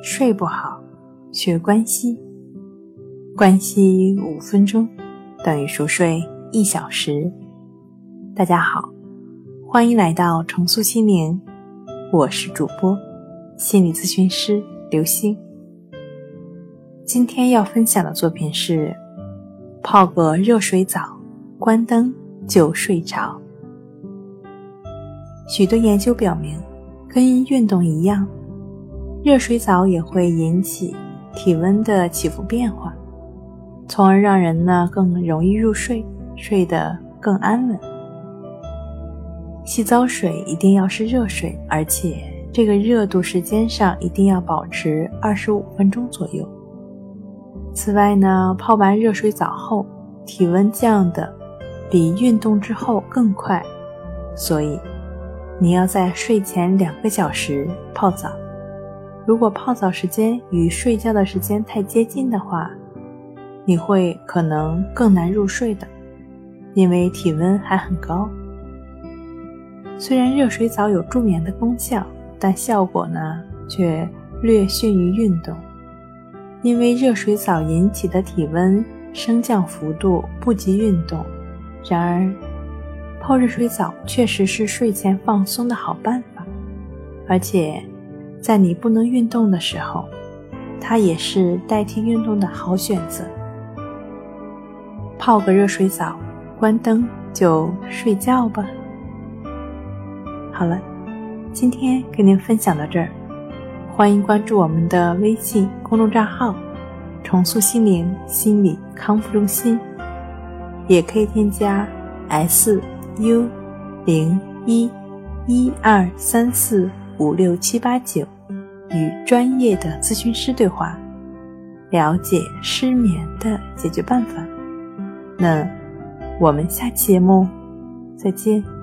睡不好，学关西。关西五分钟等于熟睡一小时。大家好，欢迎来到重塑心灵，我是主播心理咨询师刘星。今天要分享的作品是泡个热水澡，关灯就睡着。许多研究表明，跟运动一样。热水澡也会引起体温的起伏变化，从而让人呢更容易入睡，睡得更安稳。洗澡水一定要是热水，而且这个热度时间上一定要保持二十五分钟左右。此外呢，泡完热水澡后，体温降的比运动之后更快，所以你要在睡前两个小时泡澡。如果泡澡时间与睡觉的时间太接近的话，你会可能更难入睡的，因为体温还很高。虽然热水澡有助眠的功效，但效果呢却略逊于运动，因为热水澡引起的体温升降幅度不及运动。然而，泡热水澡确实是睡前放松的好办法，而且。在你不能运动的时候，它也是代替运动的好选择。泡个热水澡，关灯就睡觉吧。好了，今天跟您分享到这儿，欢迎关注我们的微信公众账号“重塑心灵心理康复中心”，也可以添加 “s u 零一一二三四”。五六七八九，与专业的咨询师对话，了解失眠的解决办法。那我们下期节目再见。